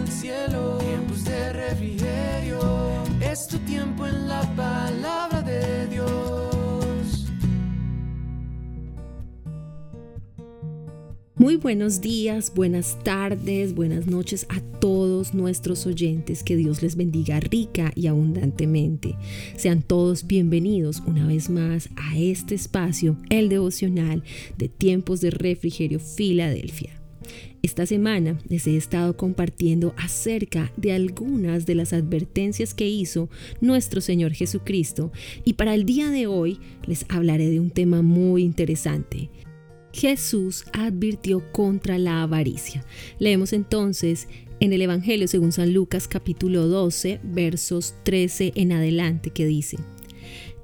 el cielo. Tiempos de refrigerio. Es tu tiempo en la palabra de Dios. Muy buenos días, buenas tardes, buenas noches a todos nuestros oyentes. Que Dios les bendiga rica y abundantemente. Sean todos bienvenidos una vez más a este espacio, el devocional de tiempos de refrigerio Filadelfia. Esta semana les he estado compartiendo acerca de algunas de las advertencias que hizo nuestro Señor Jesucristo y para el día de hoy les hablaré de un tema muy interesante. Jesús advirtió contra la avaricia. Leemos entonces en el Evangelio según San Lucas capítulo 12 versos 13 en adelante que dice,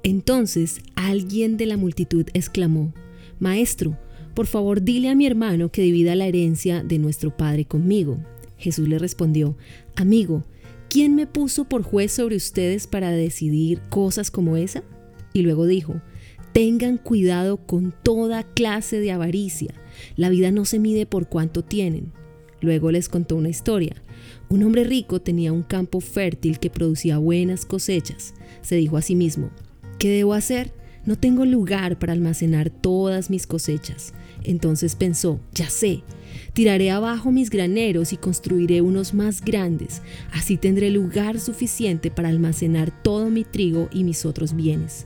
Entonces alguien de la multitud exclamó, Maestro, por favor dile a mi hermano que divida la herencia de nuestro padre conmigo. Jesús le respondió, Amigo, ¿quién me puso por juez sobre ustedes para decidir cosas como esa? Y luego dijo, Tengan cuidado con toda clase de avaricia. La vida no se mide por cuánto tienen. Luego les contó una historia. Un hombre rico tenía un campo fértil que producía buenas cosechas. Se dijo a sí mismo, ¿qué debo hacer? No tengo lugar para almacenar todas mis cosechas. Entonces pensó, ya sé, tiraré abajo mis graneros y construiré unos más grandes. Así tendré lugar suficiente para almacenar todo mi trigo y mis otros bienes.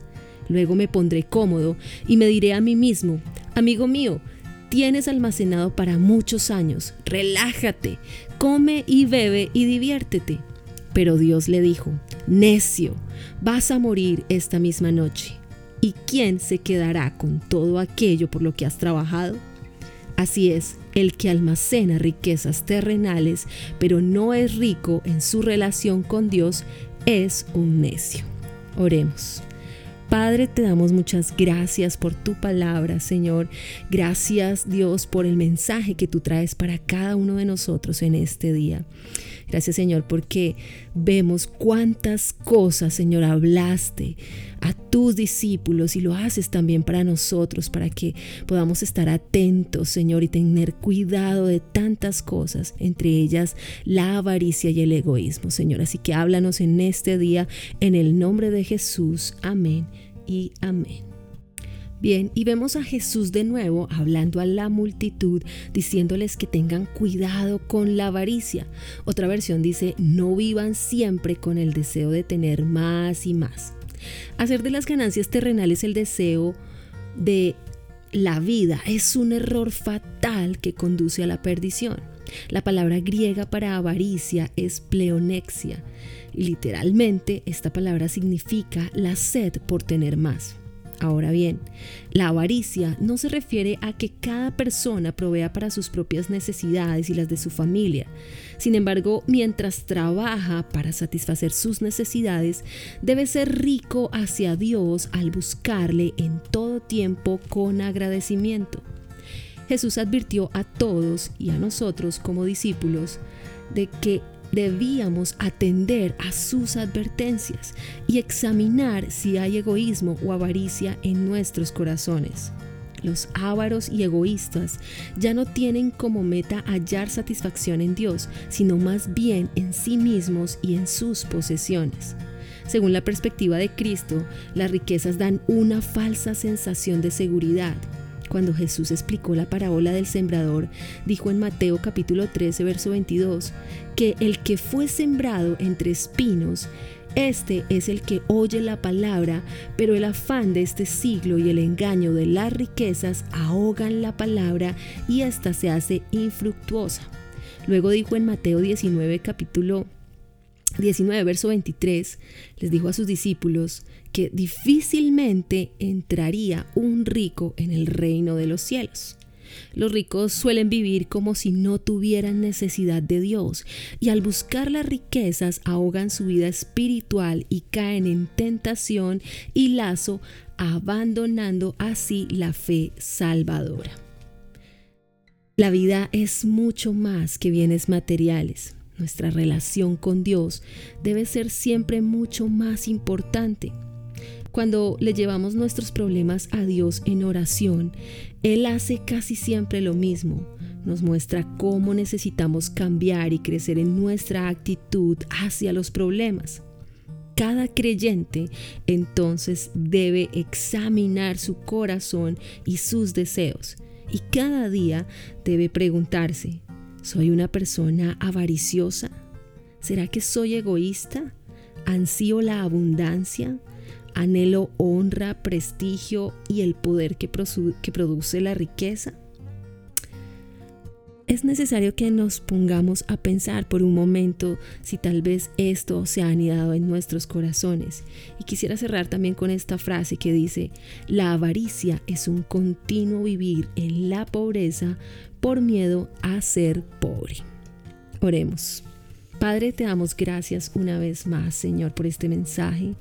Luego me pondré cómodo y me diré a mí mismo, amigo mío, tienes almacenado para muchos años, relájate, come y bebe y diviértete. Pero Dios le dijo, necio, vas a morir esta misma noche. ¿Y quién se quedará con todo aquello por lo que has trabajado? Así es, el que almacena riquezas terrenales, pero no es rico en su relación con Dios, es un necio. Oremos. Padre, te damos muchas gracias por tu palabra, Señor. Gracias, Dios, por el mensaje que tú traes para cada uno de nosotros en este día. Gracias, Señor, porque vemos cuántas cosas, Señor, hablaste a tus discípulos y lo haces también para nosotros, para que podamos estar atentos, Señor, y tener cuidado de tantas cosas, entre ellas la avaricia y el egoísmo, Señor. Así que háblanos en este día, en el nombre de Jesús. Amén y amén. Bien, y vemos a Jesús de nuevo hablando a la multitud, diciéndoles que tengan cuidado con la avaricia. Otra versión dice, no vivan siempre con el deseo de tener más y más. Hacer de las ganancias terrenales el deseo de la vida es un error fatal que conduce a la perdición. La palabra griega para avaricia es pleonexia. Literalmente esta palabra significa la sed por tener más. Ahora bien, la avaricia no se refiere a que cada persona provea para sus propias necesidades y las de su familia. Sin embargo, mientras trabaja para satisfacer sus necesidades, debe ser rico hacia Dios al buscarle en todo tiempo con agradecimiento. Jesús advirtió a todos y a nosotros como discípulos de que debíamos atender a sus advertencias y examinar si hay egoísmo o avaricia en nuestros corazones. Los ávaros y egoístas ya no tienen como meta hallar satisfacción en Dios, sino más bien en sí mismos y en sus posesiones. Según la perspectiva de Cristo, las riquezas dan una falsa sensación de seguridad, cuando Jesús explicó la parábola del sembrador, dijo en Mateo capítulo 13, verso 22, que el que fue sembrado entre espinos, este es el que oye la palabra, pero el afán de este siglo y el engaño de las riquezas ahogan la palabra y ésta se hace infructuosa. Luego dijo en Mateo 19, capítulo 19, verso 23, les dijo a sus discípulos que difícilmente entraría un rico en el reino de los cielos. Los ricos suelen vivir como si no tuvieran necesidad de Dios y al buscar las riquezas ahogan su vida espiritual y caen en tentación y lazo, abandonando así la fe salvadora. La vida es mucho más que bienes materiales. Nuestra relación con Dios debe ser siempre mucho más importante. Cuando le llevamos nuestros problemas a Dios en oración, Él hace casi siempre lo mismo. nos muestra cómo necesitamos cambiar y crecer en nuestra actitud hacia los problemas. Cada creyente entonces debe examinar su corazón y sus deseos y cada día debe preguntarse, ¿soy una persona avariciosa? ¿Será que soy egoísta? ¿Ansío la abundancia? ¿Anhelo honra, prestigio y el poder que, que produce la riqueza? Es necesario que nos pongamos a pensar por un momento si tal vez esto se ha anidado en nuestros corazones. Y quisiera cerrar también con esta frase que dice, la avaricia es un continuo vivir en la pobreza por miedo a ser pobre. Oremos. Padre, te damos gracias una vez más, Señor, por este mensaje.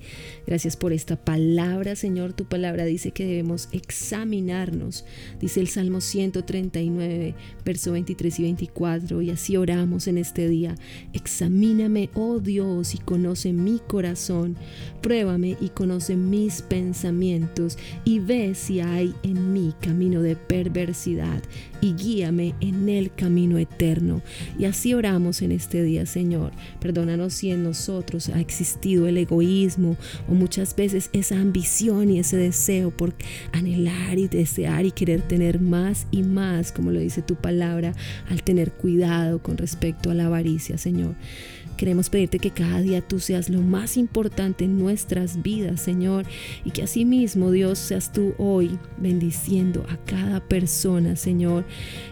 Gracias por esta palabra, Señor. Tu palabra dice que debemos examinarnos. Dice el Salmo 139, verso 23 y 24. Y así oramos en este día. Examíname, oh Dios, y conoce mi corazón. Pruébame y conoce mis pensamientos. Y ve si hay en mí camino de perversidad. Y guíame en el camino eterno. Y así oramos en este día, Señor Señor. Perdónanos si en nosotros ha existido el egoísmo o muchas veces esa ambición y ese deseo por anhelar y desear y querer tener más y más, como lo dice tu palabra, al tener cuidado con respecto a la avaricia, Señor. Queremos pedirte que cada día tú seas lo más importante en nuestras vidas, Señor, y que asimismo, Dios, seas tú hoy bendiciendo a cada persona, Señor,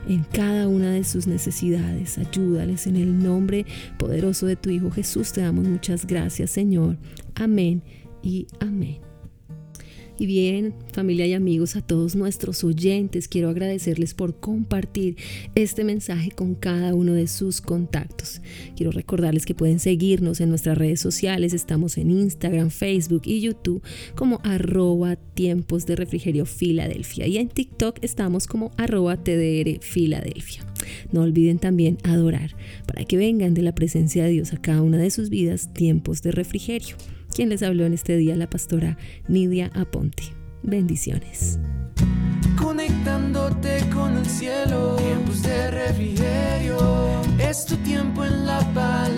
en cada una de sus necesidades. Ayúdales en el nombre poderoso de tu Hijo Jesús. Te damos muchas gracias, Señor. Amén y amén. Y bien, familia y amigos, a todos nuestros oyentes, quiero agradecerles por compartir este mensaje con cada uno de sus contactos. Quiero recordarles que pueden seguirnos en nuestras redes sociales. Estamos en Instagram, Facebook y YouTube como arroba tiempos de refrigerio Filadelfia. Y en TikTok estamos como arroba TDR Filadelfia. No olviden también adorar para que vengan de la presencia de Dios a cada una de sus vidas tiempos de refrigerio. Quien les habló en este día, la pastora Nidia Aponte. Bendiciones. Conectándote con el cielo, tiempos de refrigerio, es tu tiempo en la paz